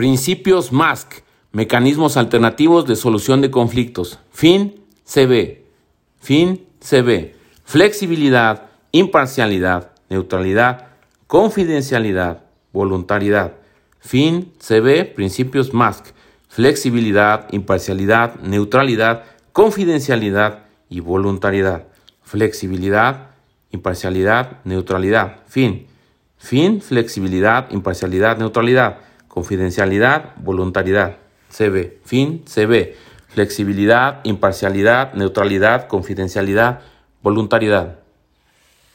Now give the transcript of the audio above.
Principios MASC, mecanismos alternativos de solución de conflictos. Fin, CB. Fin, CB. Flexibilidad, imparcialidad, neutralidad, confidencialidad, voluntariedad. Fin, CB, principios MASC. Flexibilidad, imparcialidad, neutralidad, confidencialidad y voluntariedad. Flexibilidad, imparcialidad, neutralidad. Fin. Fin, flexibilidad, imparcialidad, neutralidad. Confidencialidad, voluntariedad. CB. Fin, CB. Flexibilidad, imparcialidad, neutralidad, confidencialidad, voluntariedad.